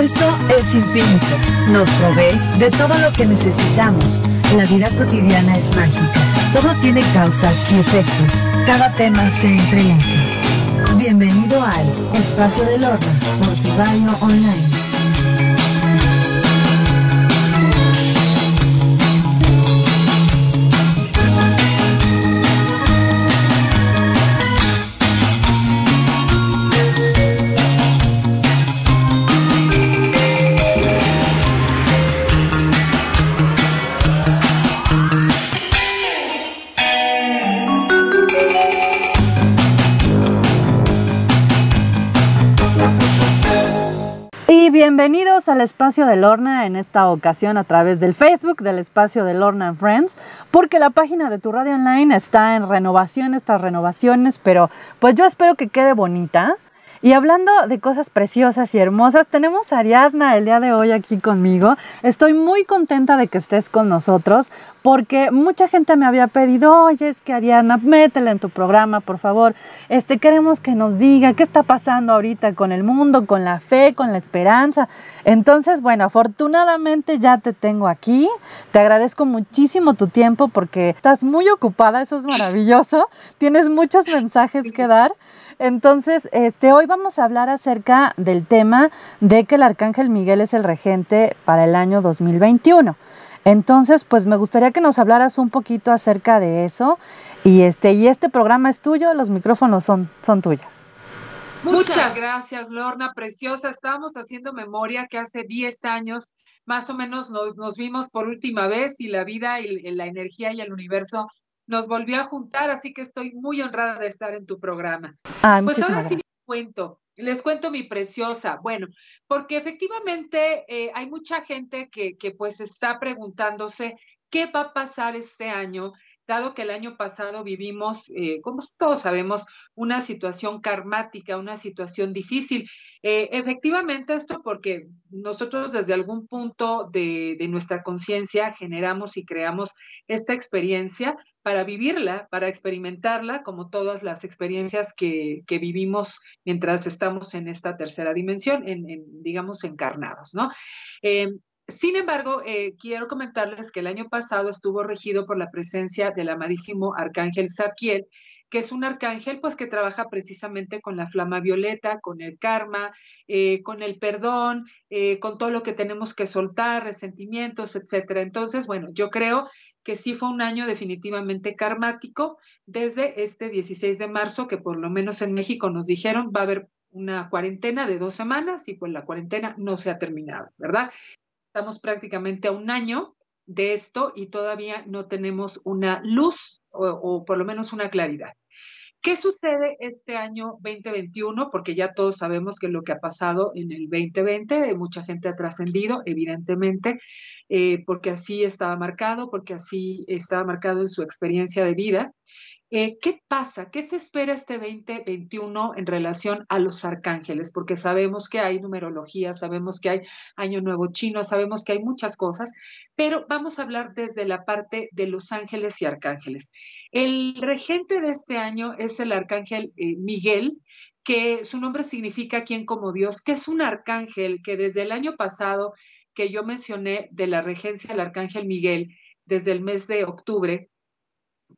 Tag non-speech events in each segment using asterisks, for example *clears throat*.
universo es infinito. Nos provee de todo lo que necesitamos. La vida cotidiana es mágica. Todo tiene causas y efectos. Cada tema se entrelaza. Bienvenido al Espacio del Horno por Tibaño Online. Bienvenidos al espacio de Lorna en esta ocasión a través del Facebook del espacio de Lorna Friends, porque la página de tu radio online está en renovación, estas renovaciones, pero pues yo espero que quede bonita. Y hablando de cosas preciosas y hermosas, tenemos a Ariadna el día de hoy aquí conmigo. Estoy muy contenta de que estés con nosotros porque mucha gente me había pedido, oye, es que Ariadna, métela en tu programa, por favor. Este, queremos que nos diga qué está pasando ahorita con el mundo, con la fe, con la esperanza. Entonces, bueno, afortunadamente ya te tengo aquí. Te agradezco muchísimo tu tiempo porque estás muy ocupada, eso es maravilloso. Tienes muchos mensajes que dar. Entonces, este, hoy vamos a hablar acerca del tema de que el Arcángel Miguel es el regente para el año 2021. Entonces, pues me gustaría que nos hablaras un poquito acerca de eso. Y este, y este programa es tuyo, los micrófonos son, son tuyos. Muchas gracias, Lorna, preciosa. Estábamos haciendo memoria que hace 10 años más o menos nos, nos, vimos por última vez y la vida y la energía y el universo nos volvió a juntar, así que estoy muy honrada de estar en tu programa. pues ahora sí les cuento, les cuento mi preciosa. Bueno, porque efectivamente eh, hay mucha gente que, que pues está preguntándose qué va a pasar este año dado que el año pasado vivimos, eh, como todos sabemos, una situación karmática, una situación difícil. Eh, efectivamente, esto porque nosotros desde algún punto de, nuestra conciencia generamos y creamos esta experiencia para vivirla, para experimentarla, como todas las experiencias que, vivimos mientras estamos en esta tercera dimensión, en, digamos, encarnados, ¿no? Eh, sin embargo, eh, quiero comentarles que el año pasado estuvo regido por la presencia del amadísimo arcángel Zadkiel, que es un arcángel pues que trabaja precisamente con la flama violeta, con el karma, eh, con el perdón, eh, con todo lo que tenemos que soltar, resentimientos, etcétera. Entonces, bueno, yo creo que sí fue un año definitivamente karmático desde este 16 de marzo, que por lo menos en México nos dijeron va a haber una cuarentena de dos semanas y pues la cuarentena no se ha terminado, ¿verdad? Estamos prácticamente a un año de esto y todavía no tenemos una luz o, por lo menos una claridad. ¿Qué sucede este año 2021? Porque ya todos sabemos que lo que ha pasado en el 2020, mucha gente ha trascendido, evidentemente, eh, porque así estaba marcado, porque así estaba marcado en su experiencia de vida. Eh, ¿Qué pasa? ¿Qué se espera este 2021 en relación a los arcángeles? Porque sabemos que hay numerología, sabemos que hay Año Nuevo Chino, sabemos que hay muchas cosas, pero vamos a hablar desde la parte de los ángeles y arcángeles. El regente de este año es el arcángel eh, Miguel, que su nombre significa quien como Dios, que es un arcángel que desde el año pasado que yo mencioné de la regencia del arcángel Miguel, desde el mes de octubre,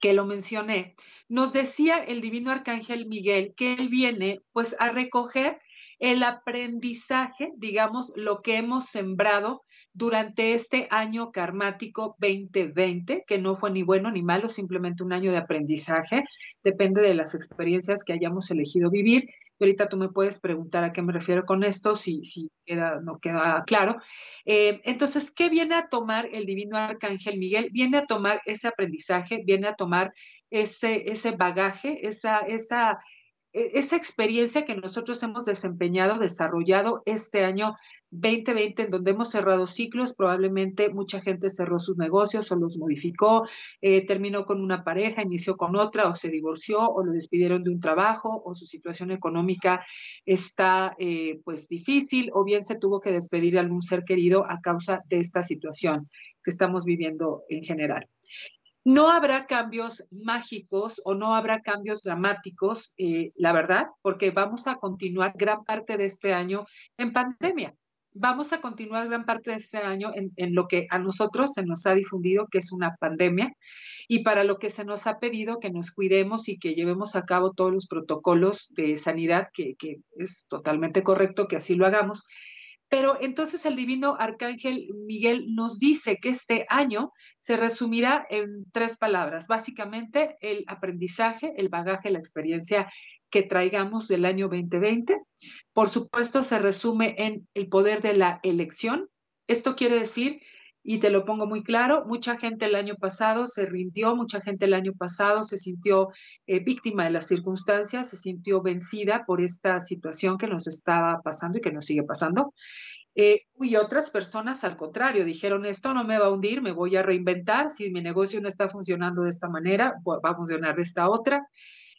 que lo mencioné, nos decía el divino arcángel Miguel que él viene pues a recoger el aprendizaje, digamos, lo que hemos sembrado durante este año karmático 2020, que no fue ni bueno ni malo, simplemente un año de aprendizaje, depende de las experiencias que hayamos elegido vivir ahorita tú me puedes preguntar a qué me refiero con esto, si, si queda, no queda claro. Eh, entonces, ¿qué viene a tomar el divino arcángel Miguel? Viene a tomar ese aprendizaje, viene a tomar ese, ese bagaje, esa, esa, esa experiencia que nosotros hemos desempeñado, desarrollado este año 2020, en donde hemos cerrado ciclos, probablemente mucha gente cerró sus negocios o los modificó, eh, terminó con una pareja, inició con otra, o se divorció, o lo despidieron de un trabajo, o su situación económica está eh, pues difícil, o bien se tuvo que despedir de algún ser querido a causa de esta situación que estamos viviendo en general. No habrá cambios mágicos o no habrá cambios dramáticos, eh, la verdad, porque vamos a continuar gran parte de este año en pandemia. vamos a continuar gran parte de este año en, lo que a nosotros se nos ha difundido, que es una pandemia, y para lo que se nos ha pedido que nos cuidemos y que llevemos a cabo todos los protocolos de sanidad, que, que es totalmente correcto que así lo hagamos. Pero entonces el divino arcángel Miguel nos dice que este año se resumirá en tres palabras, básicamente el aprendizaje, el bagaje, la experiencia que traigamos del año 2020. Por supuesto, se resume en el poder de la elección. Esto quiere decir, y te lo pongo muy claro, mucha gente el año pasado se rindió, mucha gente el año pasado se sintió eh, víctima de las circunstancias, se sintió vencida por esta situación que nos estaba pasando y que nos sigue pasando. Eh, y otras personas, al contrario, dijeron, esto no me va a hundir, me voy a reinventar, si mi negocio no está funcionando de esta manera, va a funcionar de esta otra.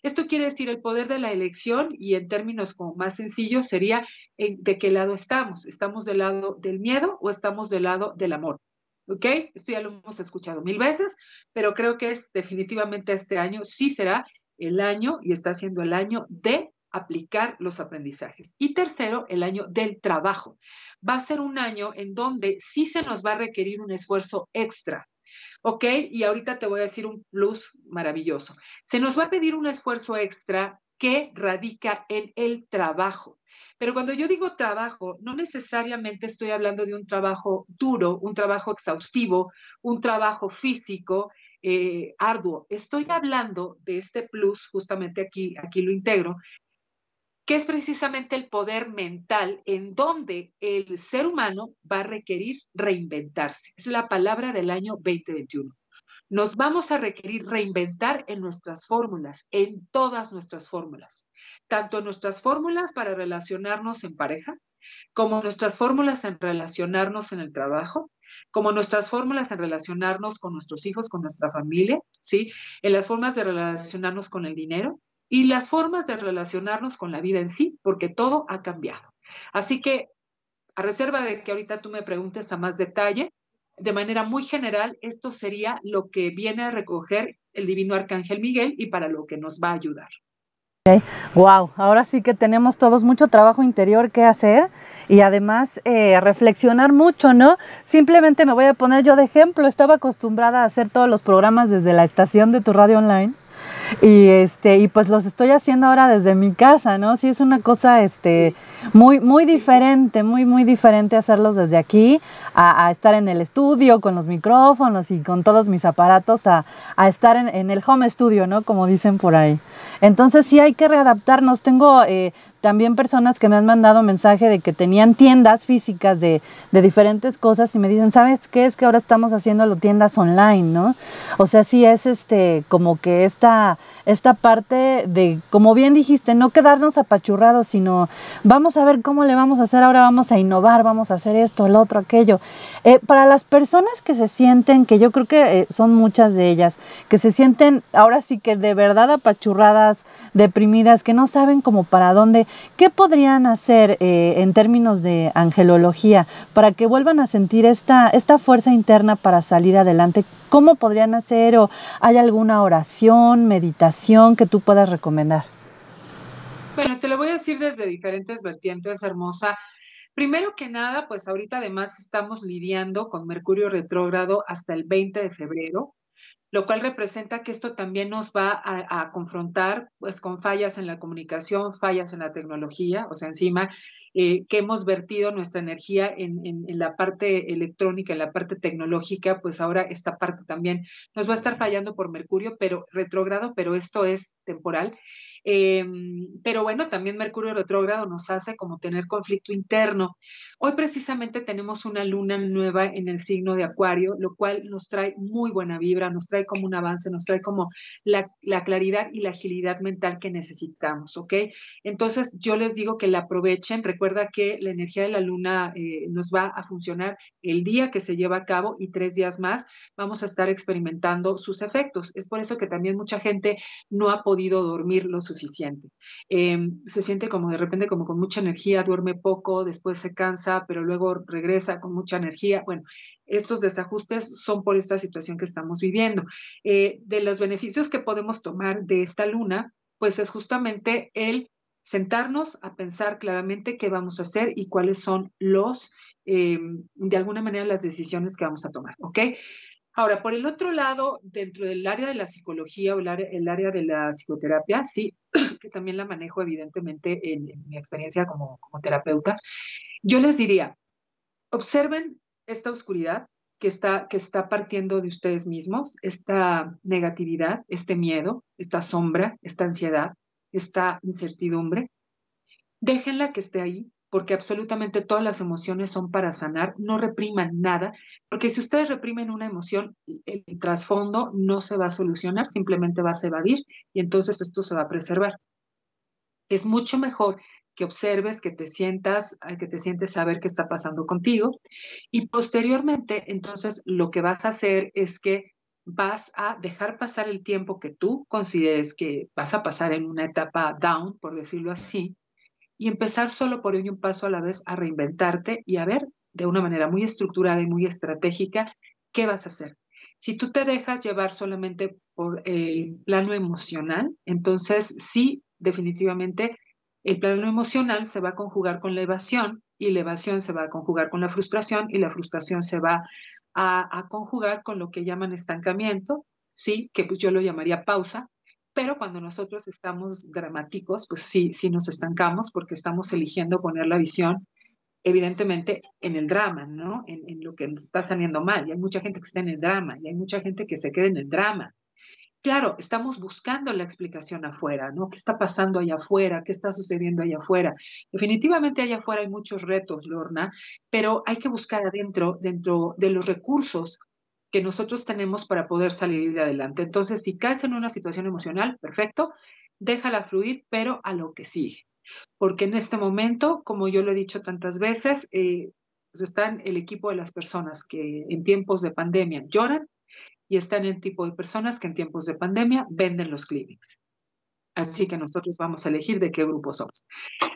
Esto quiere decir el poder de la elección y en términos como más sencillos sería de qué lado estamos. ¿Estamos del lado del miedo o estamos del lado del amor? ¿Ok? Esto ya lo hemos escuchado mil veces, pero creo que es definitivamente este año, sí será el año y está siendo el año de aplicar los aprendizajes. Y tercero, el año del trabajo. Va a ser un año en donde sí se nos va a requerir un esfuerzo extra ¿ok? Y ahorita te voy a decir un plus maravilloso. Se nos va a pedir un esfuerzo extra que radica en el trabajo. Pero cuando yo digo trabajo, no necesariamente estoy hablando de un trabajo duro, un trabajo exhaustivo, un trabajo físico, eh, arduo. Estoy hablando de este plus, justamente aquí, aquí lo integro, que es precisamente el poder mental en donde el ser humano va a requerir reinventarse. Es la palabra del año 2021. Nos vamos a requerir reinventar en nuestras fórmulas, en todas nuestras fórmulas, tanto nuestras fórmulas para relacionarnos en pareja, como nuestras fórmulas en relacionarnos en el trabajo, como nuestras fórmulas en relacionarnos con nuestros hijos, con nuestra familia, ¿sí? En las formas de relacionarnos con el dinero, y las formas de relacionarnos con la vida en sí, porque todo ha cambiado. Así que, a reserva de que ahorita tú me preguntes a más detalle, de manera muy general, esto sería lo que viene a recoger el divino arcángel Miguel y para lo que nos va a ayudar. Wow, ahora sí que tenemos todos mucho trabajo interior que hacer y además eh, reflexionar mucho, ¿no? Simplemente me voy a poner yo de ejemplo, estaba acostumbrada a hacer todos los programas desde la estación de tu radio online y este y pues los estoy haciendo ahora desde mi casa, ¿no? Sí es una cosa este muy muy diferente, muy muy diferente hacerlos desde aquí a, estar en el estudio con los micrófonos y con todos mis aparatos a, estar en, el home studio, ¿no? Como dicen por ahí. Entonces sí hay que readaptarnos. Tengo eh, también personas que me han mandado mensaje de que tenían tiendas físicas de, de, diferentes cosas y me dicen, ¿sabes qué? Es que ahora estamos haciendo tiendas online, ¿no? O sea, sí es este, como que esta, esta parte de, como bien dijiste, no quedarnos apachurrados, sino vamos a ver cómo le vamos a hacer, ahora vamos a innovar, vamos a hacer esto, el otro, aquello. Eh, para las personas que se sienten, que yo creo que eh, son muchas de ellas, que se sienten ahora sí que de verdad apachurradas, deprimidas, que no saben cómo para dónde, ¿Qué podrían hacer eh, en términos de angelología para que vuelvan a sentir esta, esta fuerza interna para salir adelante? ¿Cómo podrían hacer o hay alguna oración, meditación que tú puedas recomendar? Bueno, te lo voy a decir desde diferentes vertientes, hermosa. Primero que nada, pues ahorita además estamos lidiando con Mercurio retrógrado hasta el 20 de febrero lo cual representa que esto también nos va a, confrontar pues, con fallas en la comunicación, fallas en la tecnología, o sea, encima eh, que hemos vertido nuestra energía en, en, la parte electrónica, en la parte tecnológica, pues ahora esta parte también nos va a estar fallando por Mercurio, pero retrógrado, pero esto es temporal. Em, pero bueno, también Mercurio retrógrado nos hace como tener conflicto interno. Hoy precisamente tenemos una luna nueva en el signo de Acuario, lo cual nos trae muy buena vibra, nos trae como un avance, nos trae como la, claridad y la agilidad mental que necesitamos, ¿ok? Entonces yo les digo que la aprovechen. Recuerda que la energía de la luna eh, nos va a funcionar el día que se lleva a cabo y tres días más vamos a estar experimentando sus efectos. Es por eso que también mucha gente no ha podido dormir lo suficiente. Em, se siente como de repente como con mucha energía, duerme poco, después se cansa, pero luego regresa con mucha energía. Bueno, estos desajustes son por esta situación que estamos viviendo. Eh, de los beneficios que podemos tomar de esta luna, pues es justamente el sentarnos a pensar claramente qué vamos a hacer y cuáles son los, eh, de alguna manera, las decisiones que vamos a tomar, ¿ok? Ahora, por el otro lado, dentro del área de la psicología o el área, de la psicoterapia, sí, *clears throat* que también la manejo evidentemente en, mi experiencia como, como terapeuta, yo les diría, observen esta oscuridad que está, que está partiendo de ustedes mismos, esta negatividad, este miedo, esta sombra, esta ansiedad, esta incertidumbre. Déjenla que esté ahí, porque absolutamente todas las emociones son para sanar, no repriman nada, porque si ustedes reprimen una emoción, el trasfondo no se va a solucionar, simplemente va a evadir y entonces esto se va a preservar. Es mucho mejor que observes, que te sientas, eh, que te sientes saber qué está pasando contigo y posteriormente entonces lo que vas a hacer es que vas a dejar pasar el tiempo que tú consideres que vas a pasar en una etapa down, por decirlo así, y empezar solo por un paso a la vez a reinventarte y a ver de una manera muy estructurada y muy estratégica qué vas a hacer. Si tú te dejas llevar solamente por el plano emocional, entonces sí, definitivamente el plano emocional se va a conjugar con la evasión y la evasión se va a conjugar con la frustración y la frustración se va a, conjugar con lo que llaman estancamiento, sí, que pues yo lo llamaría pausa, pero cuando nosotros estamos dramáticos, pues sí, sí nos estancamos porque estamos eligiendo poner la visión, evidentemente, en el drama, ¿no? En, lo que está saliendo mal. Y hay mucha gente que está en el drama y hay mucha gente que se queda en el drama. Claro, estamos buscando la explicación afuera, ¿no? ¿Qué está pasando allá afuera? ¿Qué está sucediendo allá afuera? Definitivamente allá afuera hay muchos retos, Lorna, pero hay que buscar adentro, dentro de los recursos que nosotros tenemos para poder salir de adelante. Entonces, si caes en una situación emocional, perfecto, déjala fluir, pero a lo que sigue. Porque en este momento, como yo lo he dicho tantas veces, eh, pues están el equipo de las personas que en tiempos de pandemia lloran y están en tipo de personas que en tiempos de pandemia venden los clinics. Así que nosotros vamos a elegir de qué grupo somos.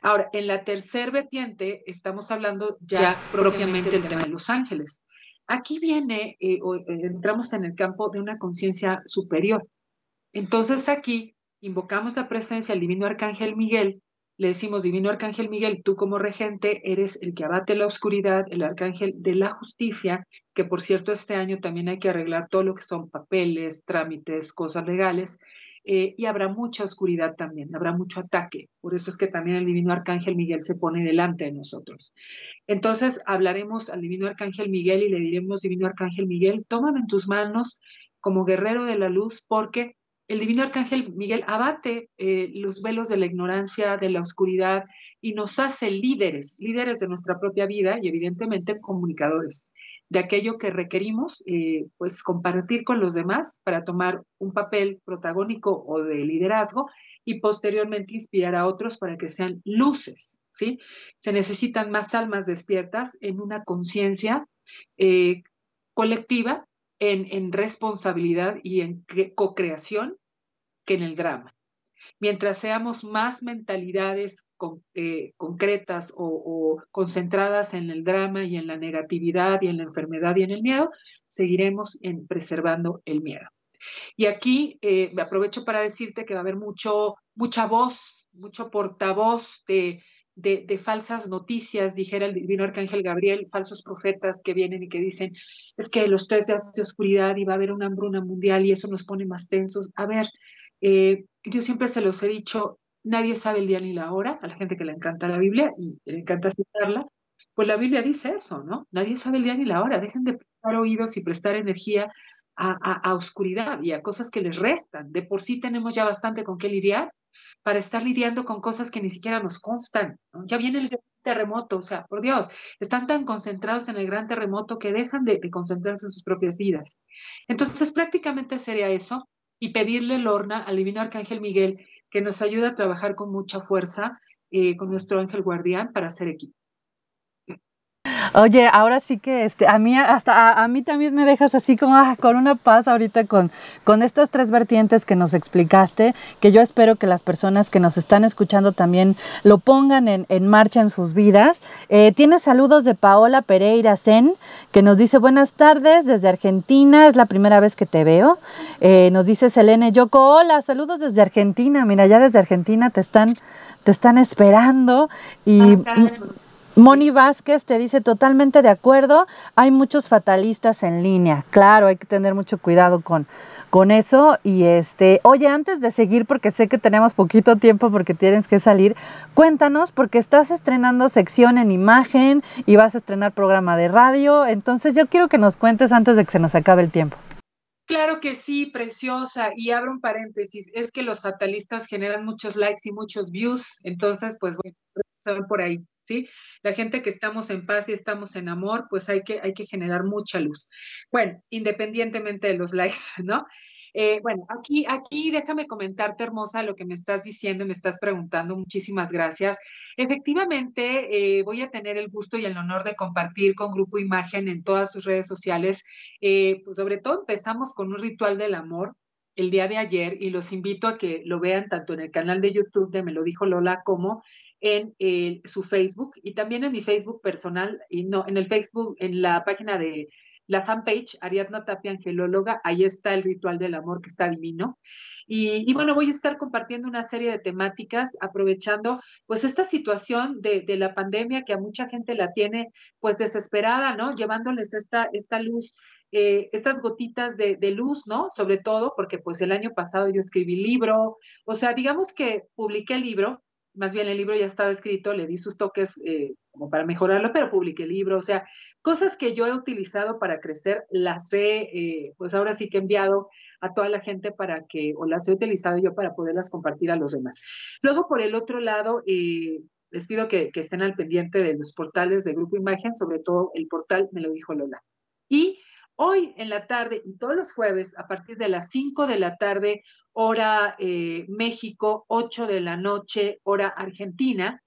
Ahora, en la tercera vertiente estamos hablando ya, propiamente del tema de Los Ángeles. Aquí viene, eh, eh, entramos en el campo de una conciencia superior. Entonces aquí invocamos la presencia del divino arcángel Miguel le decimos, Divino Arcángel Miguel, tú como regente eres el que abate la oscuridad, el arcángel de la justicia, que por cierto este año también hay que arreglar todo lo que son papeles, trámites, cosas legales, eh, y habrá mucha oscuridad también, habrá mucho ataque. Por eso es que también el Divino Arcángel Miguel se pone delante de nosotros. Entonces hablaremos al Divino Arcángel Miguel y le diremos, Divino Arcángel Miguel, tómame en tus manos como guerrero de la luz, porque el divino arcángel Miguel abate eh, los velos de la ignorancia, de la oscuridad y nos hace líderes, líderes de nuestra propia vida y evidentemente comunicadores de aquello que requerimos, eh, pues compartir con los demás para tomar un papel protagónico o de liderazgo y posteriormente inspirar a otros para que sean luces, ¿sí? Se necesitan más almas despiertas en una conciencia eh, colectiva en, responsabilidad y en co-creación que en el drama. Mientras seamos más mentalidades eh, concretas o, concentradas en el drama y en la negatividad y en la enfermedad y en el miedo, seguiremos en preservando el miedo. Y aquí eh, me aprovecho para decirte que va a haber mucho, mucha voz, mucho portavoz de, de, falsas noticias, dijera el divino arcángel Gabriel, falsos profetas que vienen y que dicen, es que los tres días de oscuridad y va a haber una hambruna mundial y eso nos pone más tensos. A ver, eh, yo siempre se los he dicho, nadie sabe el día ni la hora, a la gente que le encanta la Biblia y le encanta citarla, pues la Biblia dice eso, ¿no? Nadie sabe el día ni la hora, dejen de prestar oídos y prestar energía a, a oscuridad y a cosas que les restan. De por sí tenemos ya bastante con qué lidiar para estar lidiando con cosas que ni siquiera nos constan. Ya viene el gran terremoto, o sea, por Dios, están tan concentrados en el gran terremoto que dejan de, concentrarse en sus propias vidas. Entonces, prácticamente sería eso y pedirle, Lorna, al divino arcángel Miguel, que nos ayude a trabajar con mucha fuerza eh, con nuestro ángel guardián para hacer equipo. Oye, ahora sí que este, a mí hasta a, mí también me dejas así como ah, con una paz ahorita con, con estas tres vertientes que nos explicaste, que yo espero que las personas que nos están escuchando también lo pongan en, en marcha en sus vidas. Eh, tiene saludos de Paola Pereira Zen, que nos dice buenas tardes desde Argentina, es la primera vez que te veo. Eh, nos dice Selene Yoko, hola, saludos desde Argentina, mira, ya desde Argentina te están, te están esperando y... Moni Vázquez te dice totalmente de acuerdo, hay muchos fatalistas en línea, claro, hay que tener mucho cuidado con, con eso. Y este, oye, antes de seguir, porque sé que tenemos poquito tiempo porque tienes que salir, cuéntanos, porque estás estrenando sección en imagen y vas a estrenar programa de radio, entonces yo quiero que nos cuentes antes de que se nos acabe el tiempo. Claro que sí, preciosa. Y abro un paréntesis, es que los fatalistas generan muchos likes y muchos views, entonces, pues bueno, son por ahí. ¿Sí? La gente que estamos en paz y estamos en amor, pues hay que, hay que generar mucha luz. Bueno, independientemente de los *laughs* likes, ¿no? Eh, bueno, aquí, aquí déjame comentarte, hermosa, lo que me estás diciendo, me estás preguntando. Muchísimas gracias. Efectivamente, eh, voy a tener el gusto y el honor de compartir con Grupo Imagen en todas sus redes sociales. Eh, pues sobre todo empezamos con un ritual del amor el día de ayer y los invito a que lo vean tanto en el canal de YouTube de Me lo dijo Lola como en su Facebook y también en mi Facebook personal, y no, en el Facebook, en la página de la fanpage, Ariadna Tapia Angelóloga, ahí está el ritual del amor que está divino. Y, bueno, voy a estar compartiendo una serie de temáticas, aprovechando pues esta situación de, la pandemia que a mucha gente la tiene pues desesperada, ¿no? Llevándoles esta, esta luz, eh, estas gotitas de, de, luz, ¿no? Sobre todo porque pues el año pasado yo escribí libro, o sea, digamos que publiqué el libro, más bien el libro ya estaba escrito, le di sus toques eh, como para mejorarlo, pero publiqué el libro, o sea, cosas que yo he utilizado para crecer, las he, eh, pues ahora sí que he enviado a toda la gente para que, o las he utilizado yo para poderlas compartir a los demás. Luego, por el otro lado, eh, les pido que, que, estén al pendiente de los portales de Grupo Imagen, sobre todo el portal Me lo dijo Lola. Y hoy en la tarde y todos los jueves, a partir de las 5 de la tarde, hora eh, México, 8 de la noche, hora Argentina.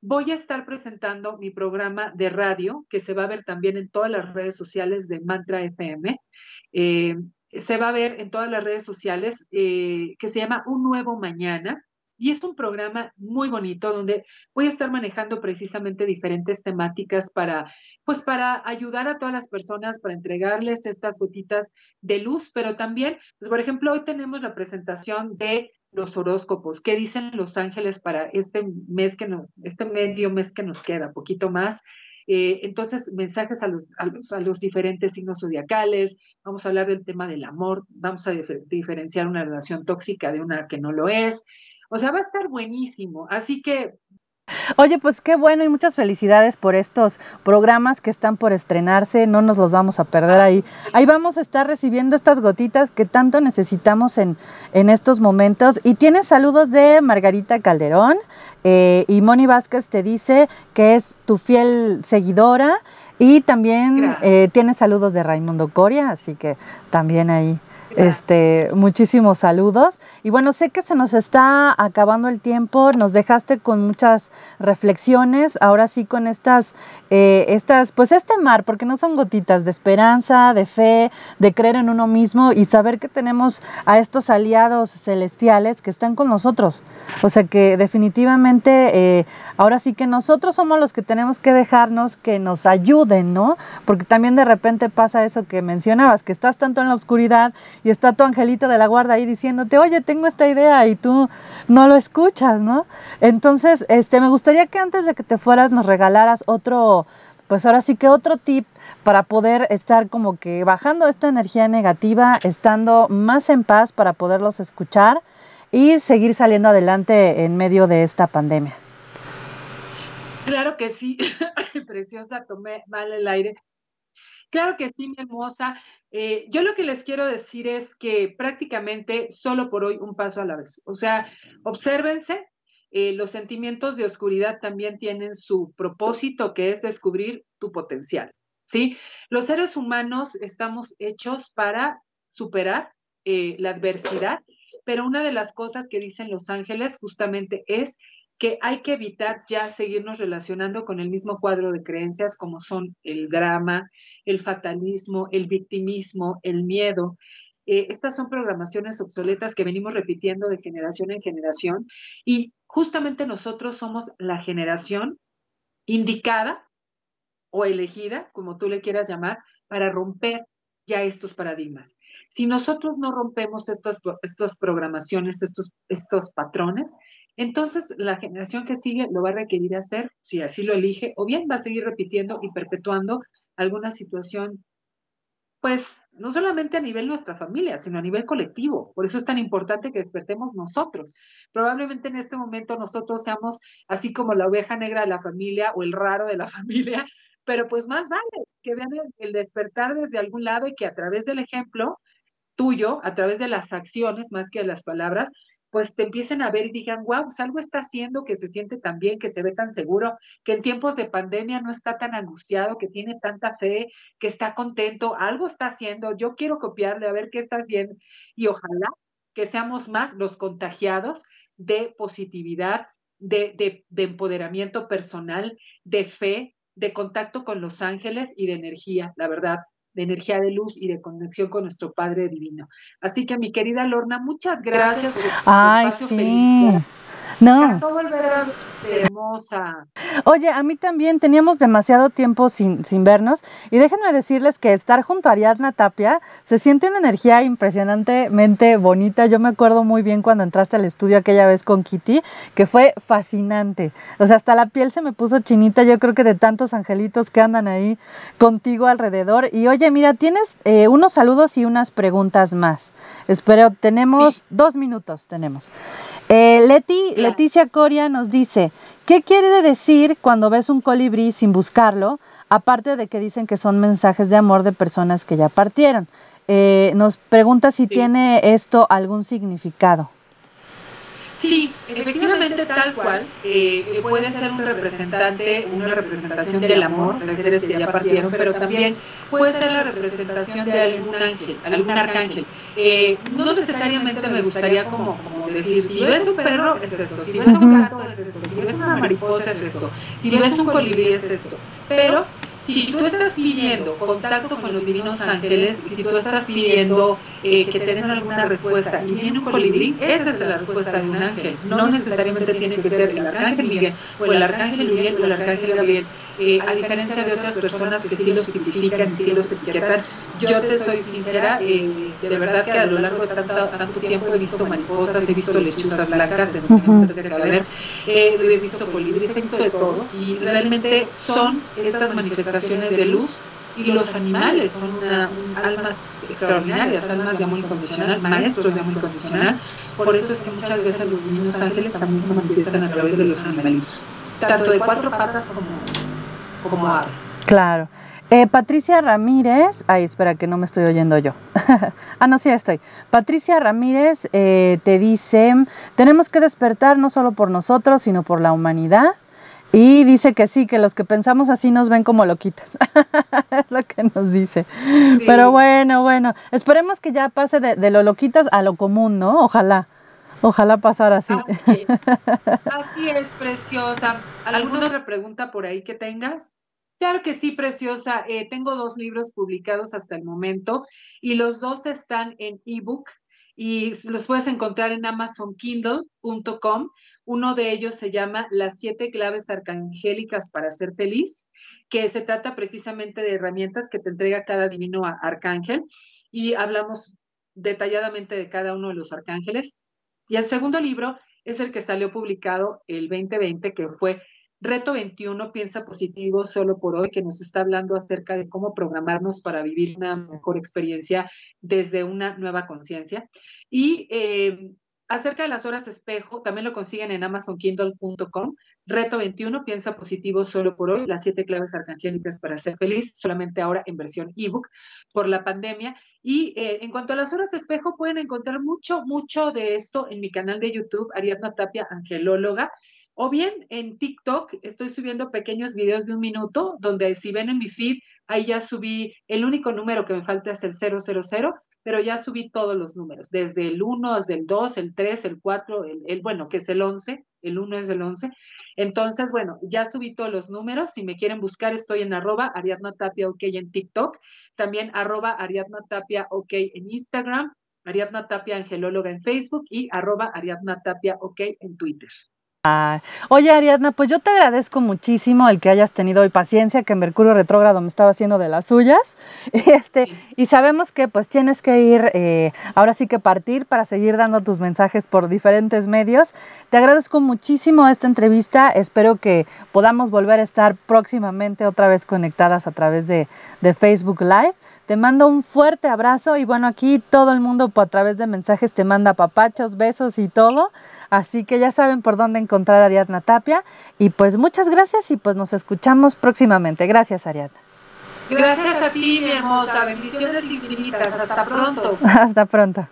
Voy a estar presentando mi programa de radio, que se va a ver también en todas las redes sociales de Mantra FM. Eh, se va a ver en todas las redes sociales, eh, que se llama Un Nuevo Mañana. Y es un programa muy bonito donde voy a estar manejando precisamente diferentes temáticas para pues para ayudar a todas las personas, para entregarles estas gotitas de luz, pero también, pues por ejemplo, hoy tenemos la presentación de los horóscopos, qué dicen los ángeles para este mes que nos, este medio mes que nos queda, poquito más. Eh, entonces, mensajes a los, a los, a, los, diferentes signos zodiacales, vamos a hablar del tema del amor, vamos a diferenciar una relación tóxica de una que no lo es. O sea, va a estar buenísimo. Así que Oye, pues qué bueno y muchas felicidades por estos programas que están por estrenarse, no nos los vamos a perder ahí. Ahí vamos a estar recibiendo estas gotitas que tanto necesitamos en, en estos momentos. Y tienes saludos de Margarita Calderón eh, y Moni Vázquez te dice que es tu fiel seguidora y también eh, tienes saludos de Raimundo Coria, así que también ahí. Este, muchísimos saludos. Y bueno, sé que se nos está acabando el tiempo, nos dejaste con muchas reflexiones, ahora sí con estas, eh, estas, pues este mar, porque no son gotitas de esperanza, de fe, de creer en uno mismo y saber que tenemos a estos aliados celestiales que están con nosotros. O sea que definitivamente eh, ahora sí que nosotros somos los que tenemos que dejarnos que nos ayuden, ¿no? Porque también de repente pasa eso que mencionabas, que estás tanto en la oscuridad y está tu angelito de la guarda ahí diciéndote, oye, tengo esta idea y tú no lo escuchas, ¿no? Entonces, este, me gustaría que antes de que te fueras nos regalaras otro, pues ahora sí que otro tip para poder estar como que bajando esta energía negativa, estando más en paz para poderlos escuchar y seguir saliendo adelante en medio de esta pandemia. Claro que sí, *laughs* preciosa, tomé mal el aire. Claro que sí, mi hermosa. Eh, yo lo que les quiero decir es que prácticamente solo por hoy un paso a la vez. O sea, obsérvense, eh, los sentimientos de oscuridad también tienen su propósito, que es descubrir tu potencial. ¿sí? Los seres humanos estamos hechos para superar eh, la adversidad, pero una de las cosas que dicen los ángeles justamente es que hay que evitar ya seguirnos relacionando con el mismo cuadro de creencias como son el drama, el fatalismo, el victimismo, el miedo. Eh, estas son programaciones obsoletas que venimos repitiendo de generación en generación y justamente nosotros somos la generación indicada o elegida, como tú le quieras llamar, para romper ya estos paradigmas. Si nosotros no rompemos estas, estas programaciones, estos, estos patrones, entonces la generación que sigue lo va a requerir hacer, si así lo elige, o bien va a seguir repitiendo y perpetuando alguna situación, pues no solamente a nivel nuestra familia, sino a nivel colectivo. Por eso es tan importante que despertemos nosotros. Probablemente en este momento nosotros seamos así como la oveja negra de la familia o el raro de la *laughs* familia, pero pues más vale que vean el, despertar desde algún lado y que a través del ejemplo tuyo, a través de las acciones más que de las palabras, pues te empiecen a ver y digan, wow, pues algo está haciendo que se siente tan bien, que se ve tan seguro, que en tiempos de pandemia no está tan angustiado, que tiene tanta fe, que está contento, algo está haciendo, yo quiero copiarle a ver qué está haciendo y ojalá que seamos más los contagiados de positividad, de, de empoderamiento personal, de fe, de contacto con los ángeles y de energía, la verdad de energía de luz y de conexión con nuestro Padre Divino. Así que mi querida Lorna, muchas gracias por tu espacio feliz. No. hermosa. Oye, a mí también teníamos demasiado tiempo sin, sin vernos y déjenme decirles que estar junto a Ariadna Tapia se siente una energía impresionantemente bonita. Yo me acuerdo muy bien cuando entraste al estudio aquella vez con Kitty, que fue fascinante. O sea, hasta la piel se me puso chinita, yo creo que de tantos angelitos que andan ahí contigo alrededor. Y oye, mira, tienes eh, unos saludos y unas preguntas más. Espero, tenemos dos minutos, tenemos. Eh, Leti, Leticia Coria nos dice, ¿qué quiere decir cuando ves un colibrí sin buscarlo? Aparte de que dicen que son mensajes de amor de personas que ya partieron. Eh, nos pregunta si tiene esto algún significado. Sí, efectivamente tal cual, eh, puede ser un representante, una representación del amor de seres que ya partieron, pero también puede ser la representación de algún ángel, algún arcángel. Eh, no necesariamente me gustaría como, decir, si ves un perro es esto, si ves un gato es esto, si ves una mariposa es esto, si ves un colibrí es esto, pero si tú estás pidiendo contacto con los divinos ángeles y si tú estás pidiendo eh, que te alguna respuesta y viene un colibrí, esa es la respuesta de un ángel. No necesariamente tiene que ser el arcángel Miguel o el arcángel Miguel o el arcángel Gabriel. Eh, a diferencia de otras personas que sí los tipifican y sí los etiquetan, yo te soy sincera, eh, de verdad que a lo largo de tanto, tanto tiempo he visto mariposas, he visto lechuzas blancas, en uh que haber, he visto colibríes, he visto de todo y realmente son estas manifestaciones de luz y los animales son almas extraordinarias, almas de amor incondicional, maestros de amor incondicional. Por eso es que muchas veces los divinos ángeles también se manifiestan a través de los animalitos, tanto de cuatro patas como como aves. Claro. Eh, Patricia Ramírez, ay, espera que no me estoy oyendo yo. *laughs* ah, no, sí, estoy. Patricia Ramírez eh, te dice, tenemos que despertar no solo por nosotros, sino por la humanidad. Y dice que sí, que los que pensamos así nos ven como loquitas. *laughs* es lo que nos dice. Pero bueno, bueno, esperemos que ya pase de, de, lo loquitas a lo común, ¿no? Ojalá. Ojalá pasara así. Así *laughs* así es preciosa. ¿Alguna otra pregunta por ahí que tengas? Claro que sí, preciosa. Eh, tengo dos libros publicados hasta el momento y los dos están en ebook y los puedes encontrar en amazonkindle.com. Uno de ellos se llama Las siete claves arcangélicas para ser feliz, que se trata precisamente de herramientas que te entrega cada divino arcángel y hablamos detalladamente de cada uno de los arcángeles. Y el segundo libro es el que salió publicado el 2020, que fue Reto 21, piensa positivo solo por hoy, que nos está hablando acerca de cómo programarnos para vivir una mejor experiencia desde una nueva conciencia. Y eh, acerca de las horas espejo, también lo consiguen en amazonkindle.com. Reto 21, piensa positivo solo por hoy, las siete claves arcangélicas para ser feliz, solamente ahora en versión ebook por la pandemia. Y eh, en cuanto a las horas espejo, pueden encontrar mucho, mucho de esto en mi canal de YouTube, Ariadna Tapia, Angelóloga. O bien en TikTok estoy subiendo pequeños videos de un minuto, donde si ven en mi feed, ahí ya subí el único número que me falta es el 000, pero ya subí todos los números, desde el 1, desde el 2, el 3, el 4, el, bueno, que es el 11, el 1 es el 11. Entonces, bueno, ya subí todos los números. Si me quieren buscar, estoy en arroba Ariadna Tapia OK en TikTok, también arroba Ariadna Tapia OK en Instagram, Ariadna Tapia Angelóloga en Facebook y arroba Ariadna Tapia OK en Twitter. Oye Ariadna, pues yo te agradezco muchísimo el que hayas tenido hoy paciencia, que Mercurio retrógrado me estaba haciendo de las suyas. Y, *laughs* este, y sabemos que pues tienes que ir, eh, ahora sí que partir para seguir dando tus mensajes por diferentes medios. Te agradezco muchísimo esta entrevista. Espero que podamos volver a estar próximamente otra vez conectadas a través de, de Facebook Live. Te mando un fuerte abrazo y bueno, aquí todo el mundo a través de mensajes te manda papachos, besos y todo. Así que ya saben por dónde encontrar a Ariadna Tapia. Y pues muchas gracias y pues nos escuchamos próximamente. Gracias, Ariadna. Gracias a ti, mi hermosa. Bendiciones infinitas. Hasta pronto. *laughs* Hasta pronto.